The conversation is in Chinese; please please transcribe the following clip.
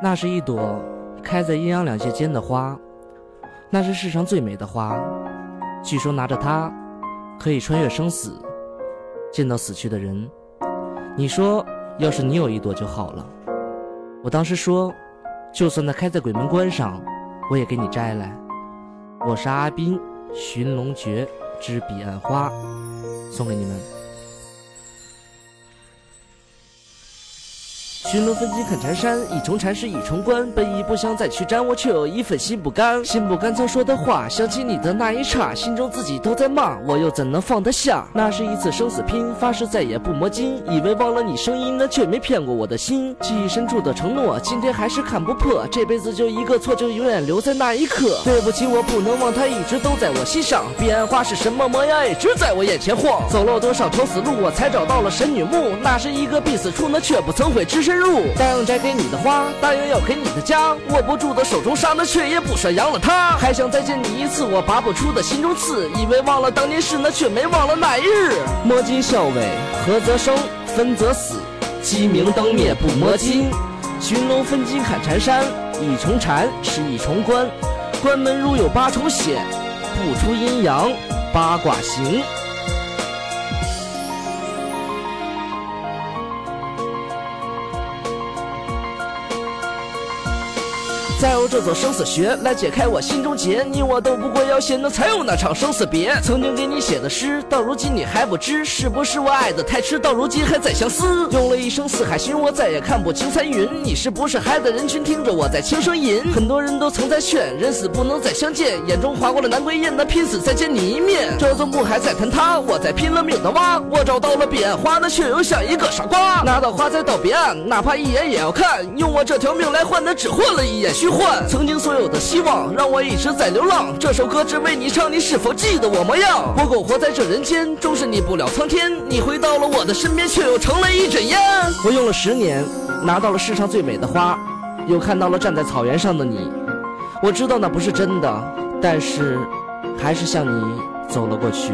那是一朵开在阴阳两界间的花，那是世上最美的花。据说拿着它，可以穿越生死，见到死去的人。你说，要是你有一朵就好了。我当时说，就算它开在鬼门关上，我也给你摘来。我是阿斌，《寻龙诀之彼岸花》，送给你们。寻龙分金看缠山，一重缠是一重关。本意不想再去沾，我却有一份心不甘。心不甘曾说的话，想起你的那一刹，心中自己都在骂，我又怎能放得下？那是一次生死拼，发誓再也不摸金。以为忘了你声音，那却没骗过我的心。记忆深处的承诺，今天还是看不破。这辈子就一个错，就永远留在那一刻。对不起，我不能忘，它一直都在我心上。彼岸花是什么模样，一直在我眼前晃。走了多少条死路，我才找到了神女墓。那是一个必死处，那却不曾悔之深入。答应摘给你的花，答应要给你的家，握不住的手中沙，那却也不舍扬了它。还想再见你一次，我拔不出的心中刺，以为忘了当年事，那却没忘了那一日。摸金校尉，合则生，分则死。鸡鸣灯灭不摸金，寻龙分金砍缠山。一重缠是一重关，关门如有八重险，不出阴阳八卦行。再用这座生死穴来解开我心中结，你我都不过要写，那才有那场生死别。曾经给你写的诗，到如今你还不知，是不是我爱的太迟，到如今还在相思。用了一生四海寻，我再也看不清残云，你是不是还在人群听着我在轻声吟？很多人都曾在劝，人死不能再相见，眼中划过了南归雁，那拼死再见你一面。这座墓还在坍塌，我在拼了命的挖，我找到了彼岸花，那却又像一个傻瓜。拿到花再到彼岸，哪怕一眼也要看，用我这条命来换，的只换了一眼虚。曾经所有的希望，让我一直在流浪。这首歌只为你唱，你是否记得我模样？我苟活在这人间，终是逆不了苍天。你回到了我的身边，却又成了一阵烟。我用了十年，拿到了世上最美的花，又看到了站在草原上的你。我知道那不是真的，但是还是向你走了过去。